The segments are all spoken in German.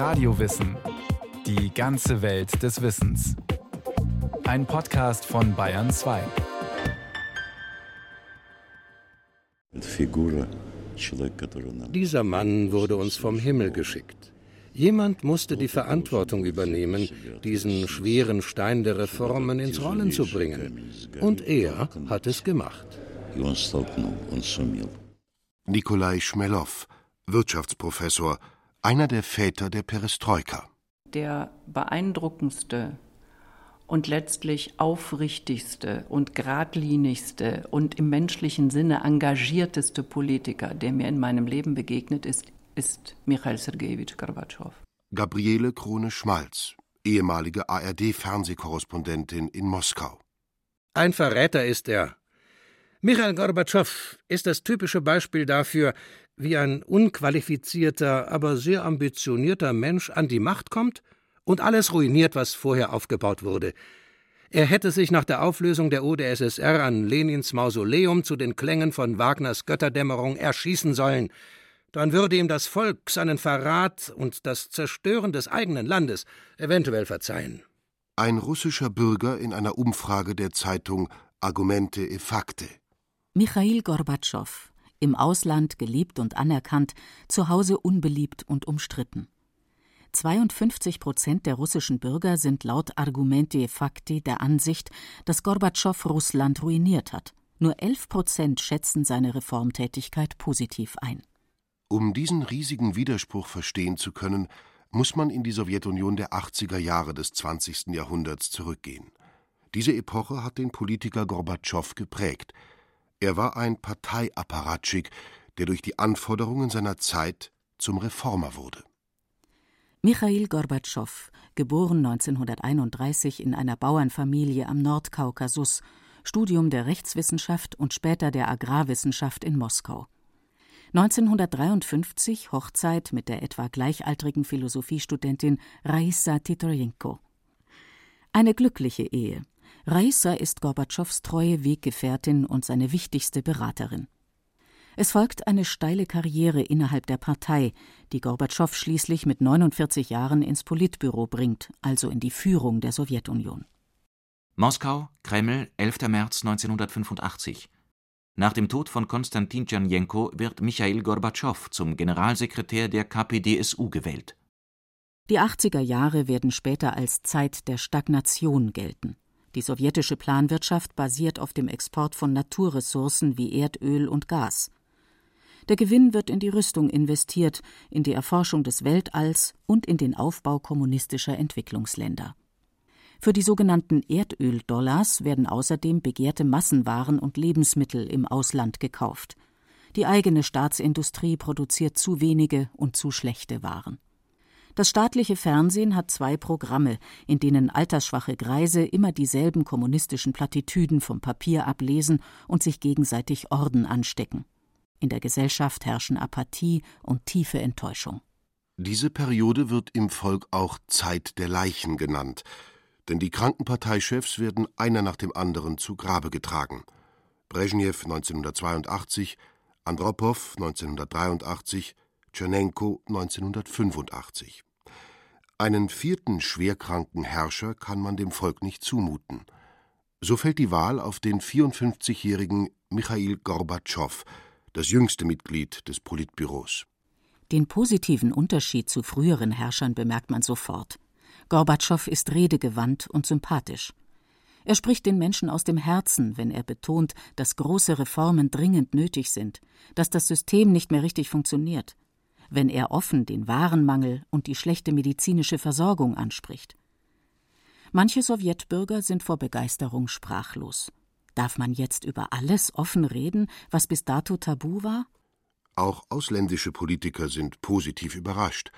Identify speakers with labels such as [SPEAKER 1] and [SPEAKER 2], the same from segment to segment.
[SPEAKER 1] Radiowissen. Die ganze Welt des Wissens. Ein Podcast von Bayern 2.
[SPEAKER 2] Dieser Mann wurde uns vom Himmel geschickt. Jemand musste die Verantwortung übernehmen, diesen schweren Stein der Reformen ins Rollen zu bringen. Und er hat es gemacht.
[SPEAKER 3] Nikolai Schmelow, Wirtschaftsprofessor, einer der Väter der Perestroika.
[SPEAKER 4] Der beeindruckendste und letztlich aufrichtigste und geradlinigste und im menschlichen Sinne engagierteste Politiker, der mir in meinem Leben begegnet ist, ist Michail Sergejewitsch Gorbatschow.
[SPEAKER 3] Gabriele Krone-Schmalz, ehemalige ARD-Fernsehkorrespondentin in Moskau.
[SPEAKER 2] Ein Verräter ist er. Michail Gorbatschow ist das typische Beispiel dafür, wie ein unqualifizierter, aber sehr ambitionierter Mensch an die Macht kommt und alles ruiniert, was vorher aufgebaut wurde. Er hätte sich nach der Auflösung der UdSSR an Lenins Mausoleum zu den Klängen von Wagners Götterdämmerung erschießen sollen. Dann würde ihm das Volk seinen Verrat und das Zerstören des eigenen Landes eventuell verzeihen.
[SPEAKER 3] Ein russischer Bürger in einer Umfrage der Zeitung Argumente e Fakte.
[SPEAKER 5] Michail Gorbatschow, im Ausland geliebt und anerkannt, zu Hause unbeliebt und umstritten. 52 Prozent der russischen Bürger sind laut Argumente Fakti der Ansicht, dass Gorbatschow Russland ruiniert hat. Nur 11 Prozent schätzen seine Reformtätigkeit positiv ein.
[SPEAKER 3] Um diesen riesigen Widerspruch verstehen zu können, muss man in die Sowjetunion der 80er Jahre des 20. Jahrhunderts zurückgehen. Diese Epoche hat den Politiker Gorbatschow geprägt. Er war ein Parteiapparatschik, der durch die Anforderungen seiner Zeit zum Reformer wurde.
[SPEAKER 5] Michail Gorbatschow, geboren 1931 in einer Bauernfamilie am Nordkaukasus, Studium der Rechtswissenschaft und später der Agrarwissenschaft in Moskau. 1953 Hochzeit mit der etwa gleichaltrigen Philosophiestudentin Raisa Titojenko. Eine glückliche Ehe. Raisa ist Gorbatschows treue Weggefährtin und seine wichtigste Beraterin. Es folgt eine steile Karriere innerhalb der Partei, die Gorbatschow schließlich mit 49 Jahren ins Politbüro bringt, also in die Führung der Sowjetunion.
[SPEAKER 6] Moskau, Kreml, 11. März 1985. Nach dem Tod von Konstantin Tschernjenko wird Michail Gorbatschow zum Generalsekretär der KPDSU gewählt.
[SPEAKER 5] Die 80er Jahre werden später als Zeit der Stagnation gelten. Die sowjetische Planwirtschaft basiert auf dem Export von Naturressourcen wie Erdöl und Gas. Der Gewinn wird in die Rüstung investiert, in die Erforschung des Weltalls und in den Aufbau kommunistischer Entwicklungsländer. Für die sogenannten Erdöldollars werden außerdem begehrte Massenwaren und Lebensmittel im Ausland gekauft. Die eigene Staatsindustrie produziert zu wenige und zu schlechte Waren. Das staatliche Fernsehen hat zwei Programme, in denen altersschwache Greise immer dieselben kommunistischen Plattitüden vom Papier ablesen und sich gegenseitig Orden anstecken. In der Gesellschaft herrschen Apathie und tiefe Enttäuschung.
[SPEAKER 3] Diese Periode wird im Volk auch Zeit der Leichen genannt, denn die Krankenparteichefs werden einer nach dem anderen zu Grabe getragen. Brezhnev 1982, Andropow 1983, Tschernenko 1985. Einen vierten schwerkranken Herrscher kann man dem Volk nicht zumuten. So fällt die Wahl auf den 54-jährigen Michail Gorbatschow, das jüngste Mitglied des Politbüros.
[SPEAKER 5] Den positiven Unterschied zu früheren Herrschern bemerkt man sofort. Gorbatschow ist redegewandt und sympathisch. Er spricht den Menschen aus dem Herzen, wenn er betont, dass große Reformen dringend nötig sind, dass das System nicht mehr richtig funktioniert, wenn er offen den Warenmangel und die schlechte medizinische Versorgung anspricht. Manche Sowjetbürger sind vor Begeisterung sprachlos. Darf man jetzt über alles offen reden, was bis dato tabu war?
[SPEAKER 3] Auch ausländische Politiker sind positiv überrascht.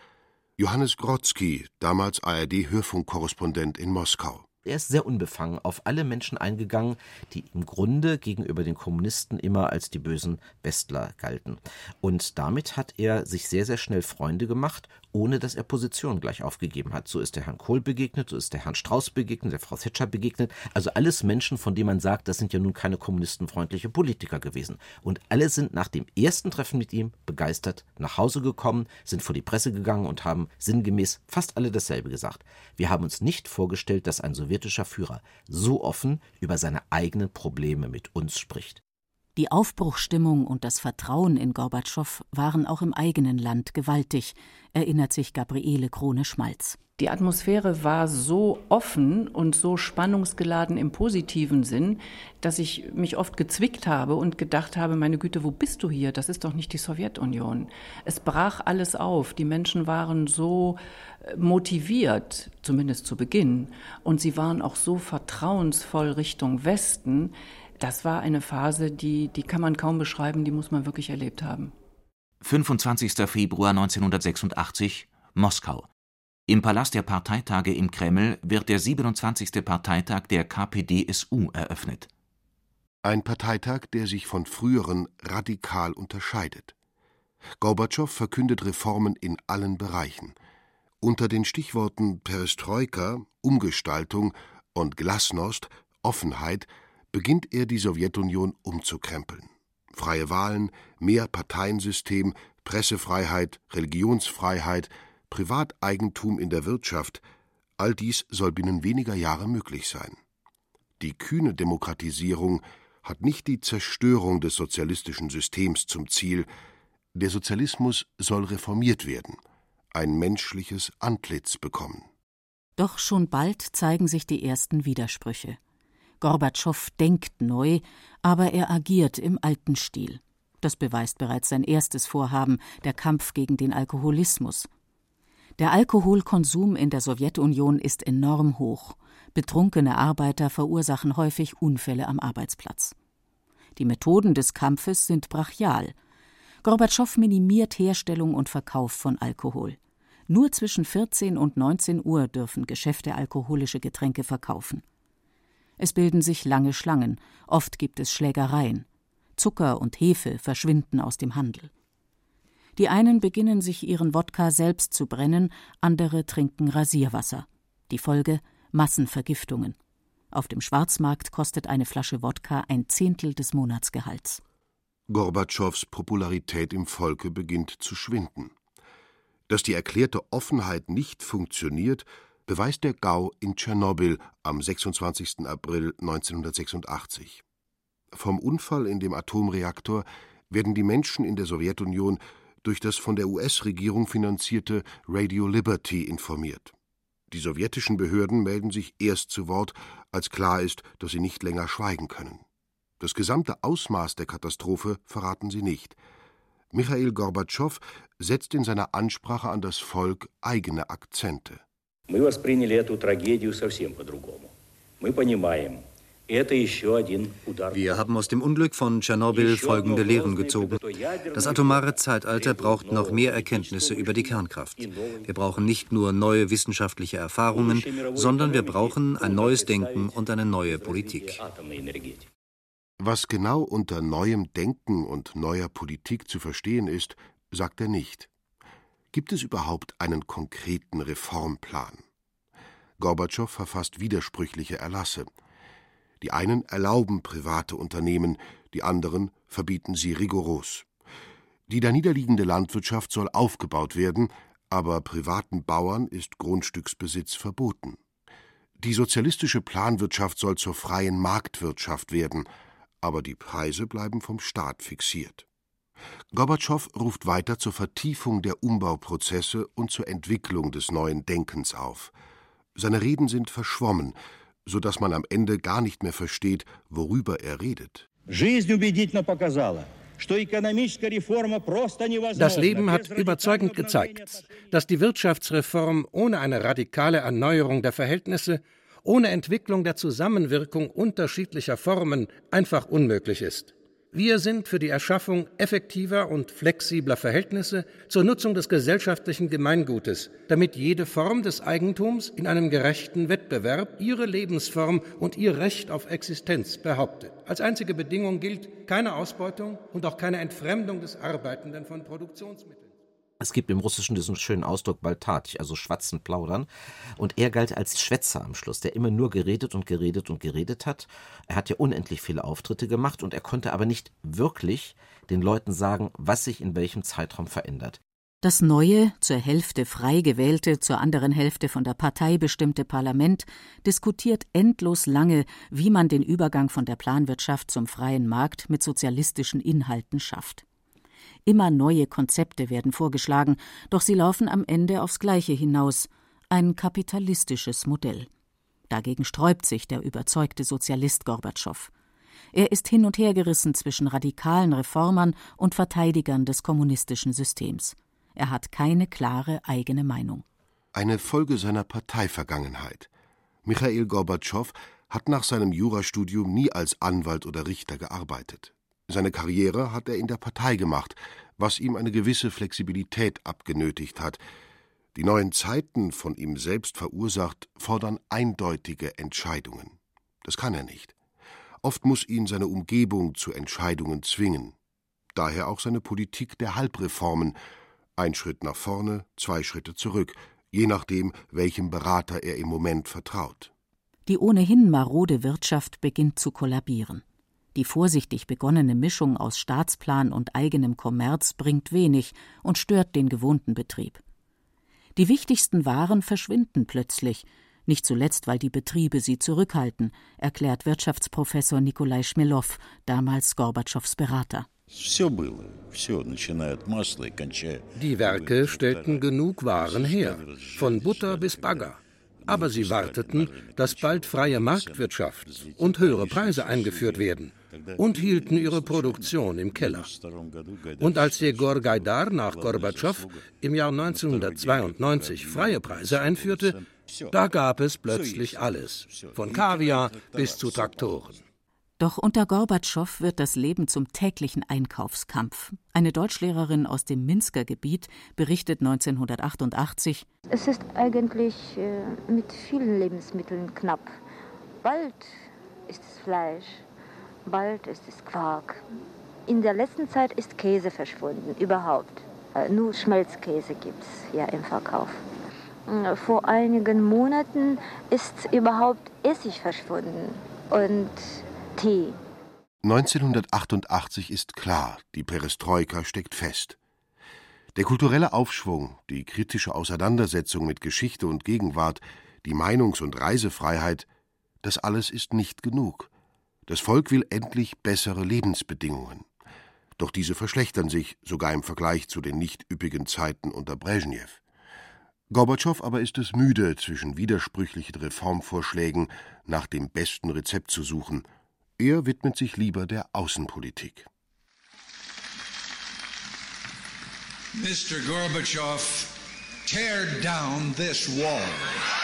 [SPEAKER 3] Johannes Grodzki, damals ARD-Hörfunkkorrespondent in Moskau.
[SPEAKER 7] Er ist sehr unbefangen auf alle Menschen eingegangen, die im Grunde gegenüber den Kommunisten immer als die bösen Westler galten. Und damit hat er sich sehr, sehr schnell Freunde gemacht, ohne dass er Positionen gleich aufgegeben hat. So ist der Herrn Kohl begegnet, so ist der Herrn Strauß begegnet, der Frau Thatcher begegnet. Also alles Menschen, von denen man sagt, das sind ja nun keine kommunistenfreundliche Politiker gewesen. Und alle sind nach dem ersten Treffen mit ihm begeistert nach Hause gekommen, sind vor die Presse gegangen und haben sinngemäß fast alle dasselbe gesagt. Wir haben uns nicht vorgestellt, dass ein sowjetischer Führer so offen über seine eigenen Probleme mit uns spricht.
[SPEAKER 5] Die Aufbruchstimmung und das Vertrauen in Gorbatschow waren auch im eigenen Land gewaltig, erinnert sich Gabriele Krone-Schmalz.
[SPEAKER 4] Die Atmosphäre war so offen und so spannungsgeladen im positiven Sinn, dass ich mich oft gezwickt habe und gedacht habe, meine Güte, wo bist du hier? Das ist doch nicht die Sowjetunion. Es brach alles auf. Die Menschen waren so äh, motiviert, zumindest zu Beginn, und sie waren auch so vertrauensvoll Richtung Westen, das war eine Phase, die, die kann man kaum beschreiben, die muss man wirklich erlebt haben.
[SPEAKER 6] 25. Februar 1986, Moskau. Im Palast der Parteitage im Kreml wird der 27. Parteitag der KPDSU eröffnet.
[SPEAKER 3] Ein Parteitag, der sich von früheren radikal unterscheidet. Gorbatschow verkündet Reformen in allen Bereichen. Unter den Stichworten Perestroika, Umgestaltung und Glasnost, Offenheit beginnt er die Sowjetunion umzukrempeln. Freie Wahlen, mehr Parteiensystem, Pressefreiheit, Religionsfreiheit, Privateigentum in der Wirtschaft, all dies soll binnen weniger Jahre möglich sein. Die kühne Demokratisierung hat nicht die Zerstörung des sozialistischen Systems zum Ziel, der Sozialismus soll reformiert werden, ein menschliches Antlitz bekommen.
[SPEAKER 5] Doch schon bald zeigen sich die ersten Widersprüche. Gorbatschow denkt neu, aber er agiert im alten Stil. Das beweist bereits sein erstes Vorhaben, der Kampf gegen den Alkoholismus. Der Alkoholkonsum in der Sowjetunion ist enorm hoch. Betrunkene Arbeiter verursachen häufig Unfälle am Arbeitsplatz. Die Methoden des Kampfes sind brachial. Gorbatschow minimiert Herstellung und Verkauf von Alkohol. Nur zwischen 14 und 19 Uhr dürfen Geschäfte alkoholische Getränke verkaufen. Es bilden sich lange Schlangen, oft gibt es Schlägereien. Zucker und Hefe verschwinden aus dem Handel. Die einen beginnen sich ihren Wodka selbst zu brennen, andere trinken Rasierwasser. Die Folge Massenvergiftungen. Auf dem Schwarzmarkt kostet eine Flasche Wodka ein Zehntel des Monatsgehalts.
[SPEAKER 3] Gorbatschows Popularität im Volke beginnt zu schwinden. Dass die erklärte Offenheit nicht funktioniert, beweist der Gau in Tschernobyl am 26. April 1986. Vom Unfall in dem Atomreaktor werden die Menschen in der Sowjetunion durch das von der US-Regierung finanzierte Radio Liberty informiert. Die sowjetischen Behörden melden sich erst zu Wort, als klar ist, dass sie nicht länger schweigen können. Das gesamte Ausmaß der Katastrophe verraten sie nicht. Michail Gorbatschow setzt in seiner Ansprache an das Volk eigene Akzente.
[SPEAKER 8] Мы
[SPEAKER 9] wir haben aus dem Unglück von Tschernobyl folgende Lehren gezogen. Das atomare Zeitalter braucht noch mehr Erkenntnisse über die Kernkraft. Wir brauchen nicht nur neue wissenschaftliche Erfahrungen, sondern wir brauchen ein neues Denken und eine neue Politik.
[SPEAKER 3] Was genau unter neuem Denken und neuer Politik zu verstehen ist, sagt er nicht. Gibt es überhaupt einen konkreten Reformplan? Gorbatschow verfasst widersprüchliche Erlasse. Die einen erlauben private Unternehmen, die anderen verbieten sie rigoros. Die daniederliegende Landwirtschaft soll aufgebaut werden, aber privaten Bauern ist Grundstücksbesitz verboten. Die sozialistische Planwirtschaft soll zur freien Marktwirtschaft werden, aber die Preise bleiben vom Staat fixiert. Gorbatschow ruft weiter zur Vertiefung der Umbauprozesse und zur Entwicklung des neuen Denkens auf. Seine Reden sind verschwommen, so dass man am Ende gar nicht mehr versteht, worüber er redet.
[SPEAKER 2] Das Leben hat überzeugend gezeigt, dass die Wirtschaftsreform ohne eine radikale Erneuerung der Verhältnisse, ohne Entwicklung der Zusammenwirkung unterschiedlicher Formen einfach unmöglich ist. Wir sind für die Erschaffung effektiver und flexibler Verhältnisse zur Nutzung des gesellschaftlichen Gemeingutes, damit jede Form des Eigentums in einem gerechten Wettbewerb ihre Lebensform und ihr Recht auf Existenz behauptet. Als einzige Bedingung gilt keine Ausbeutung und auch keine Entfremdung des Arbeitenden von Produktionsmitteln.
[SPEAKER 7] Es gibt im Russischen diesen schönen Ausdruck Baltatich, also schwatzen, plaudern. Und er galt als Schwätzer am Schluss, der immer nur geredet und geredet und geredet hat. Er hat ja unendlich viele Auftritte gemacht und er konnte aber nicht wirklich den Leuten sagen, was sich in welchem Zeitraum verändert.
[SPEAKER 5] Das neue, zur Hälfte frei gewählte, zur anderen Hälfte von der Partei bestimmte Parlament diskutiert endlos lange, wie man den Übergang von der Planwirtschaft zum freien Markt mit sozialistischen Inhalten schafft. Immer neue Konzepte werden vorgeschlagen, doch sie laufen am Ende aufs Gleiche hinaus ein kapitalistisches Modell. Dagegen sträubt sich der überzeugte Sozialist Gorbatschow. Er ist hin und her gerissen zwischen radikalen Reformern und Verteidigern des kommunistischen Systems. Er hat keine klare eigene Meinung.
[SPEAKER 3] Eine Folge seiner Parteivergangenheit. Michail Gorbatschow hat nach seinem Jurastudium nie als Anwalt oder Richter gearbeitet. Seine Karriere hat er in der Partei gemacht, was ihm eine gewisse Flexibilität abgenötigt hat. Die neuen Zeiten, von ihm selbst verursacht, fordern eindeutige Entscheidungen. Das kann er nicht. Oft muss ihn seine Umgebung zu Entscheidungen zwingen. Daher auch seine Politik der Halbreformen. Ein Schritt nach vorne, zwei Schritte zurück, je nachdem, welchem Berater er im Moment vertraut.
[SPEAKER 5] Die ohnehin marode Wirtschaft beginnt zu kollabieren. Die vorsichtig begonnene Mischung aus Staatsplan und eigenem Kommerz bringt wenig und stört den gewohnten Betrieb. Die wichtigsten Waren verschwinden plötzlich, nicht zuletzt, weil die Betriebe sie zurückhalten, erklärt Wirtschaftsprofessor Nikolai Schmelow, damals Gorbatschows Berater.
[SPEAKER 2] Die Werke stellten genug Waren her, von Butter bis Bagger. Aber sie warteten, dass bald freie Marktwirtschaft und höhere Preise eingeführt werden und hielten ihre Produktion im Keller. Und als Jegor Gaidar nach Gorbatschow im Jahr 1992 freie Preise einführte, da gab es plötzlich alles, von Kaviar bis zu Traktoren.
[SPEAKER 5] Doch unter Gorbatschow wird das Leben zum täglichen Einkaufskampf. Eine Deutschlehrerin aus dem Minsker Gebiet berichtet 1988:
[SPEAKER 10] Es ist eigentlich äh, mit vielen Lebensmitteln knapp. Bald ist es Fleisch, bald ist es Quark. In der letzten Zeit ist Käse verschwunden, überhaupt. Äh, nur Schmelzkäse gibt es ja im Verkauf. Äh, vor einigen Monaten ist überhaupt Essig verschwunden und Tee.
[SPEAKER 3] 1988 ist klar, die Perestroika steckt fest. Der kulturelle Aufschwung, die kritische Auseinandersetzung mit Geschichte und Gegenwart, die Meinungs- und Reisefreiheit, das alles ist nicht genug. Das Volk will endlich bessere Lebensbedingungen. Doch diese verschlechtern sich sogar im Vergleich zu den nicht üppigen Zeiten unter Brezhnev. Gorbatschow aber ist es müde, zwischen widersprüchlichen Reformvorschlägen nach dem besten Rezept zu suchen. Er widmet sich lieber der Außenpolitik.
[SPEAKER 11] Mr. Gorbatschow, tear down this wall.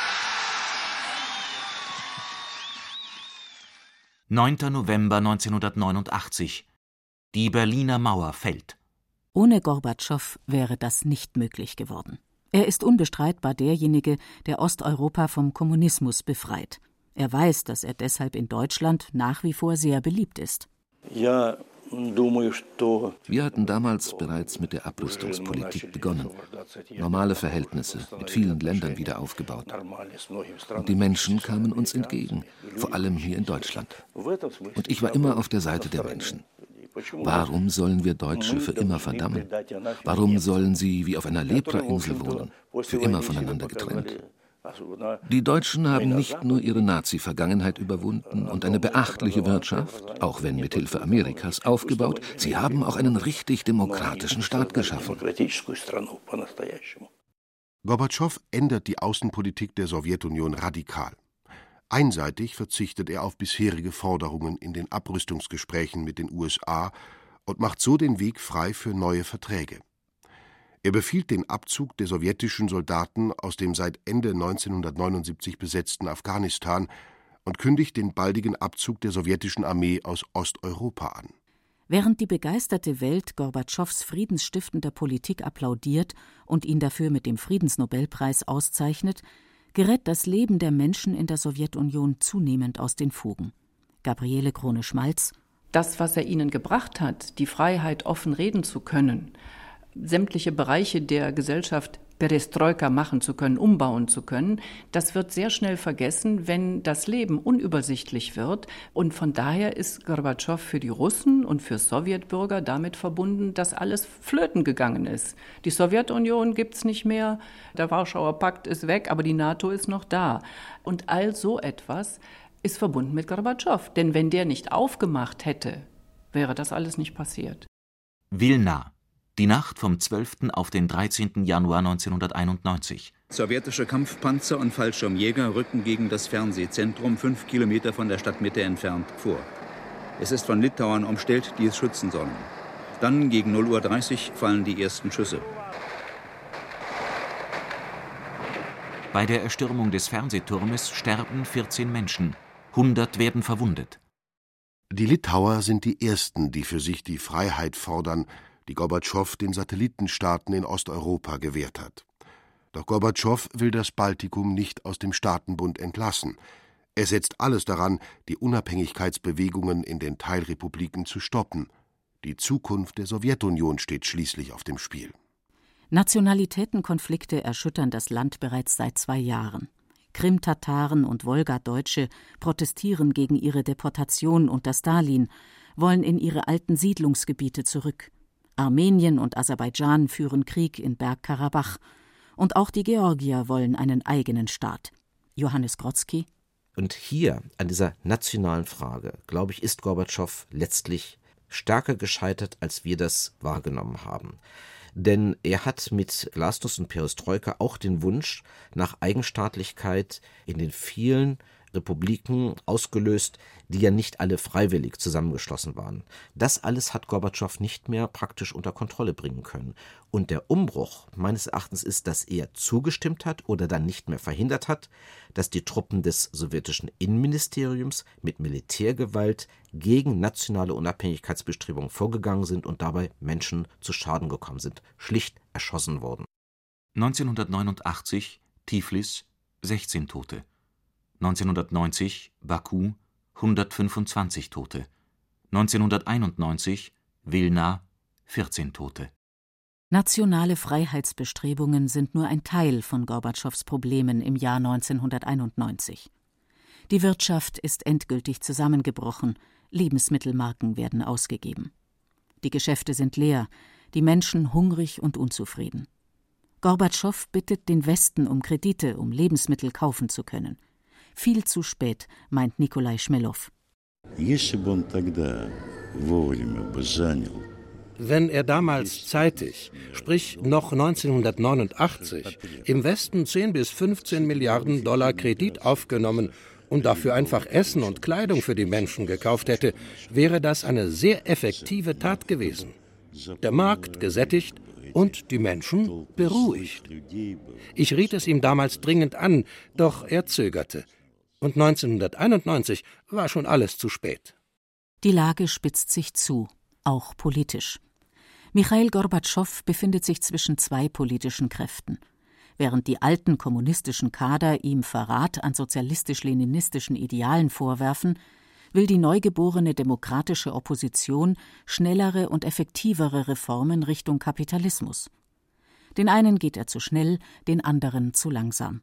[SPEAKER 6] 9. November 1989. Die Berliner Mauer fällt.
[SPEAKER 5] Ohne Gorbatschow wäre das nicht möglich geworden. Er ist unbestreitbar derjenige, der Osteuropa vom Kommunismus befreit. Er weiß, dass er deshalb in Deutschland nach wie vor sehr beliebt ist.
[SPEAKER 12] Wir hatten damals bereits mit der Abrüstungspolitik begonnen, normale Verhältnisse mit vielen Ländern wieder aufgebaut. Und die Menschen kamen uns entgegen, vor allem hier in Deutschland. Und ich war immer auf der Seite der Menschen. Warum sollen wir Deutsche für immer verdammen? Warum sollen sie wie auf einer Leprainsel wohnen, für immer voneinander getrennt? Die Deutschen haben nicht nur ihre Nazi-Vergangenheit überwunden und eine beachtliche Wirtschaft, auch wenn mit Hilfe Amerikas, aufgebaut, sie haben auch einen richtig demokratischen Staat geschaffen.
[SPEAKER 3] Gorbatschow ändert die Außenpolitik der Sowjetunion radikal. Einseitig verzichtet er auf bisherige Forderungen in den Abrüstungsgesprächen mit den USA und macht so den Weg frei für neue Verträge. Er befiehlt den Abzug der sowjetischen Soldaten aus dem seit Ende 1979 besetzten Afghanistan und kündigt den baldigen Abzug der sowjetischen Armee aus Osteuropa an.
[SPEAKER 5] Während die begeisterte Welt Gorbatschows friedensstiftender Politik applaudiert und ihn dafür mit dem Friedensnobelpreis auszeichnet, gerät das Leben der Menschen in der Sowjetunion zunehmend aus den Fugen. Gabriele Krone-Schmalz
[SPEAKER 4] Das, was er ihnen gebracht hat, die Freiheit, offen reden zu können, sämtliche Bereiche der Gesellschaft Perestroika machen zu können, umbauen zu können, das wird sehr schnell vergessen, wenn das Leben unübersichtlich wird. Und von daher ist Gorbatschow für die Russen und für Sowjetbürger damit verbunden, dass alles flöten gegangen ist. Die Sowjetunion gibt es nicht mehr, der Warschauer Pakt ist weg, aber die NATO ist noch da. Und all so etwas ist verbunden mit Gorbatschow. Denn wenn der nicht aufgemacht hätte, wäre das alles nicht passiert.
[SPEAKER 6] Wilna, die Nacht vom 12. auf den 13. Januar 1991.
[SPEAKER 13] Sowjetische Kampfpanzer und Fallschirmjäger rücken gegen das Fernsehzentrum fünf Kilometer von der Stadtmitte entfernt vor. Es ist von Litauern umstellt, die es schützen sollen. Dann gegen 0.30 Uhr fallen die ersten Schüsse.
[SPEAKER 6] Bei der Erstürmung des Fernsehturmes sterben 14 Menschen, 100 werden verwundet.
[SPEAKER 3] Die Litauer sind die Ersten, die für sich die Freiheit fordern, die Gorbatschow den Satellitenstaaten in Osteuropa gewährt hat. Doch Gorbatschow will das Baltikum nicht aus dem Staatenbund entlassen. Er setzt alles daran, die Unabhängigkeitsbewegungen in den Teilrepubliken zu stoppen. Die Zukunft der Sowjetunion steht schließlich auf dem Spiel.
[SPEAKER 5] Nationalitätenkonflikte erschüttern das Land bereits seit zwei Jahren. Krim-Tataren und Wolgadeutsche protestieren gegen ihre Deportation unter Stalin, wollen in ihre alten Siedlungsgebiete zurück. Armenien und Aserbaidschan führen Krieg in Bergkarabach. Und auch die Georgier wollen einen eigenen Staat. Johannes Grotzky.
[SPEAKER 7] Und hier, an dieser nationalen Frage, glaube ich, ist Gorbatschow letztlich stärker gescheitert, als wir das wahrgenommen haben. Denn er hat mit Glasnost und Perestroika auch den Wunsch nach Eigenstaatlichkeit in den vielen Republiken ausgelöst, die ja nicht alle freiwillig zusammengeschlossen waren. Das alles hat Gorbatschow nicht mehr praktisch unter Kontrolle bringen können. Und der Umbruch meines Erachtens ist, dass er zugestimmt hat oder dann nicht mehr verhindert hat, dass die Truppen des sowjetischen Innenministeriums mit Militärgewalt gegen nationale Unabhängigkeitsbestrebungen vorgegangen sind und dabei Menschen zu Schaden gekommen sind, schlicht erschossen wurden.
[SPEAKER 6] 1989 Tiflis 16 Tote 1990 Baku 125 Tote, 1991 Wilna 14 Tote.
[SPEAKER 5] Nationale Freiheitsbestrebungen sind nur ein Teil von Gorbatschows Problemen im Jahr 1991. Die Wirtschaft ist endgültig zusammengebrochen, Lebensmittelmarken werden ausgegeben. Die Geschäfte sind leer, die Menschen hungrig und unzufrieden. Gorbatschow bittet den Westen um Kredite, um Lebensmittel kaufen zu können. Viel zu spät, meint Nikolai Schmelow.
[SPEAKER 2] Wenn er damals zeitig, sprich noch 1989, im Westen 10 bis 15 Milliarden Dollar Kredit aufgenommen und dafür einfach Essen und Kleidung für die Menschen gekauft hätte, wäre das eine sehr effektive Tat gewesen. Der Markt gesättigt und die Menschen beruhigt. Ich riet es ihm damals dringend an, doch er zögerte und 1991 war schon alles zu spät.
[SPEAKER 5] Die Lage spitzt sich zu, auch politisch. Michail Gorbatschow befindet sich zwischen zwei politischen Kräften. Während die alten kommunistischen Kader ihm Verrat an sozialistisch-leninistischen Idealen vorwerfen, will die neugeborene demokratische Opposition schnellere und effektivere Reformen Richtung Kapitalismus. Den einen geht er zu schnell, den anderen zu langsam.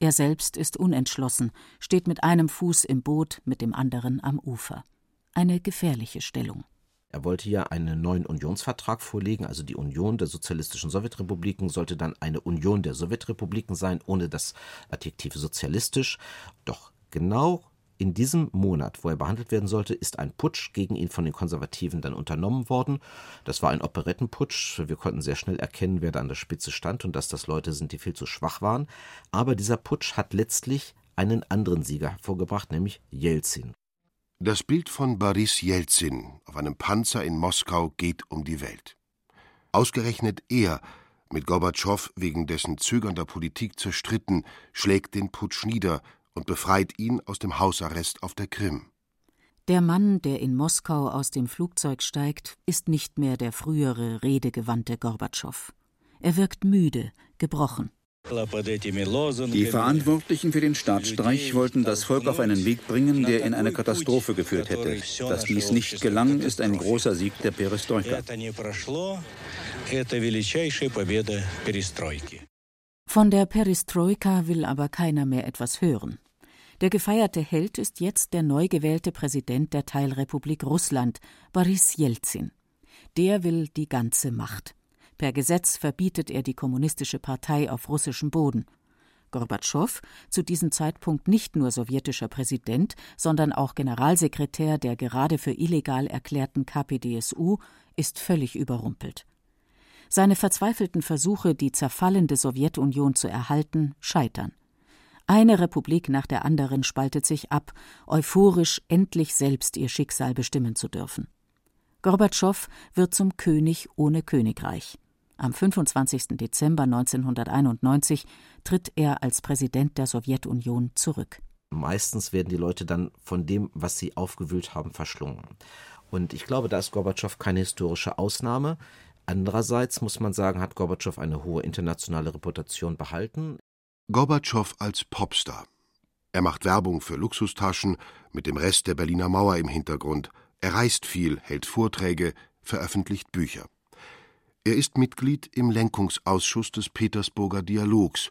[SPEAKER 5] Er selbst ist unentschlossen, steht mit einem Fuß im Boot, mit dem anderen am Ufer. Eine gefährliche Stellung.
[SPEAKER 7] Er wollte ja einen neuen Unionsvertrag vorlegen, also die Union der sozialistischen Sowjetrepubliken sollte dann eine Union der Sowjetrepubliken sein, ohne das Adjektiv sozialistisch. Doch genau in diesem Monat, wo er behandelt werden sollte, ist ein Putsch gegen ihn von den Konservativen dann unternommen worden. Das war ein Operettenputsch. Wir konnten sehr schnell erkennen, wer da an der Spitze stand und dass das Leute sind, die viel zu schwach waren. Aber dieser Putsch hat letztlich einen anderen Sieger hervorgebracht, nämlich Jelzin.
[SPEAKER 3] Das Bild von Boris Jelzin auf einem Panzer in Moskau geht um die Welt. Ausgerechnet er, mit Gorbatschow wegen dessen zögernder Politik zerstritten, schlägt den Putsch nieder und befreit ihn aus dem Hausarrest auf der Krim.
[SPEAKER 5] Der Mann, der in Moskau aus dem Flugzeug steigt, ist nicht mehr der frühere redegewandte Gorbatschow. Er wirkt müde, gebrochen.
[SPEAKER 13] Die Verantwortlichen für den Staatsstreich wollten das Volk auf einen Weg bringen, der in eine Katastrophe geführt hätte. Dass dies nicht gelang, ist ein großer Sieg der Perestroika.
[SPEAKER 5] Von der Perestroika will aber keiner mehr etwas hören. Der gefeierte Held ist jetzt der neu gewählte Präsident der Teilrepublik Russland, Boris Jelzin. Der will die ganze Macht. Per Gesetz verbietet er die kommunistische Partei auf russischem Boden. Gorbatschow, zu diesem Zeitpunkt nicht nur sowjetischer Präsident, sondern auch Generalsekretär der gerade für illegal erklärten KPDSU, ist völlig überrumpelt. Seine verzweifelten Versuche, die zerfallende Sowjetunion zu erhalten, scheitern. Eine Republik nach der anderen spaltet sich ab, euphorisch endlich selbst ihr Schicksal bestimmen zu dürfen. Gorbatschow wird zum König ohne Königreich. Am 25. Dezember 1991 tritt er als Präsident der Sowjetunion zurück.
[SPEAKER 7] Meistens werden die Leute dann von dem, was sie aufgewühlt haben, verschlungen. Und ich glaube, da ist Gorbatschow keine historische Ausnahme. Andererseits muss man sagen, hat Gorbatschow eine hohe internationale Reputation behalten.
[SPEAKER 3] Gorbatschow als Popstar. Er macht Werbung für Luxustaschen mit dem Rest der Berliner Mauer im Hintergrund. Er reist viel, hält Vorträge, veröffentlicht Bücher. Er ist Mitglied im Lenkungsausschuss des Petersburger Dialogs,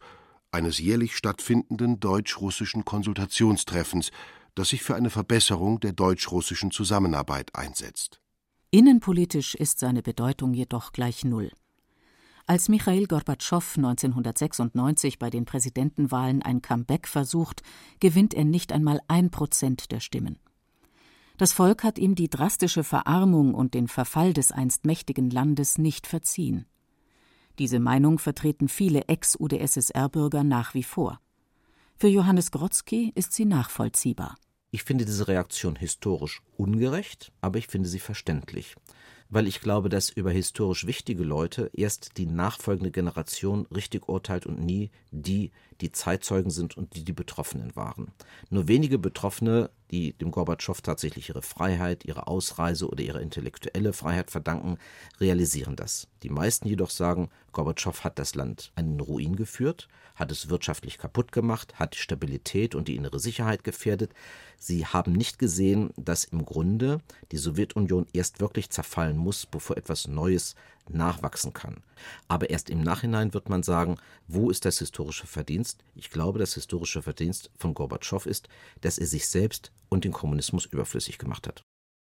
[SPEAKER 3] eines jährlich stattfindenden deutsch-russischen Konsultationstreffens, das sich für eine Verbesserung der deutsch-russischen Zusammenarbeit einsetzt.
[SPEAKER 5] Innenpolitisch ist seine Bedeutung jedoch gleich null. Als Michail Gorbatschow 1996 bei den Präsidentenwahlen ein Comeback versucht, gewinnt er nicht einmal ein Prozent der Stimmen. Das Volk hat ihm die drastische Verarmung und den Verfall des einst mächtigen Landes nicht verziehen. Diese Meinung vertreten viele Ex-UdSSR-Bürger nach wie vor. Für Johannes Grodzki ist sie nachvollziehbar.
[SPEAKER 7] Ich finde diese Reaktion historisch ungerecht, aber ich finde sie verständlich weil ich glaube, dass über historisch wichtige Leute erst die nachfolgende Generation richtig urteilt und nie die, die Zeitzeugen sind und die die Betroffenen waren. Nur wenige Betroffene, die dem Gorbatschow tatsächlich ihre Freiheit, ihre Ausreise oder ihre intellektuelle Freiheit verdanken, realisieren das. Die meisten jedoch sagen, Gorbatschow hat das Land an den Ruin geführt, hat es wirtschaftlich kaputt gemacht, hat die Stabilität und die innere Sicherheit gefährdet. Sie haben nicht gesehen, dass im Grunde die Sowjetunion erst wirklich zerfallen muss, bevor etwas Neues nachwachsen kann. Aber erst im Nachhinein wird man sagen, wo ist das historische Verdienst? Ich glaube, das historische Verdienst von Gorbatschow ist, dass er sich selbst und den Kommunismus überflüssig gemacht hat.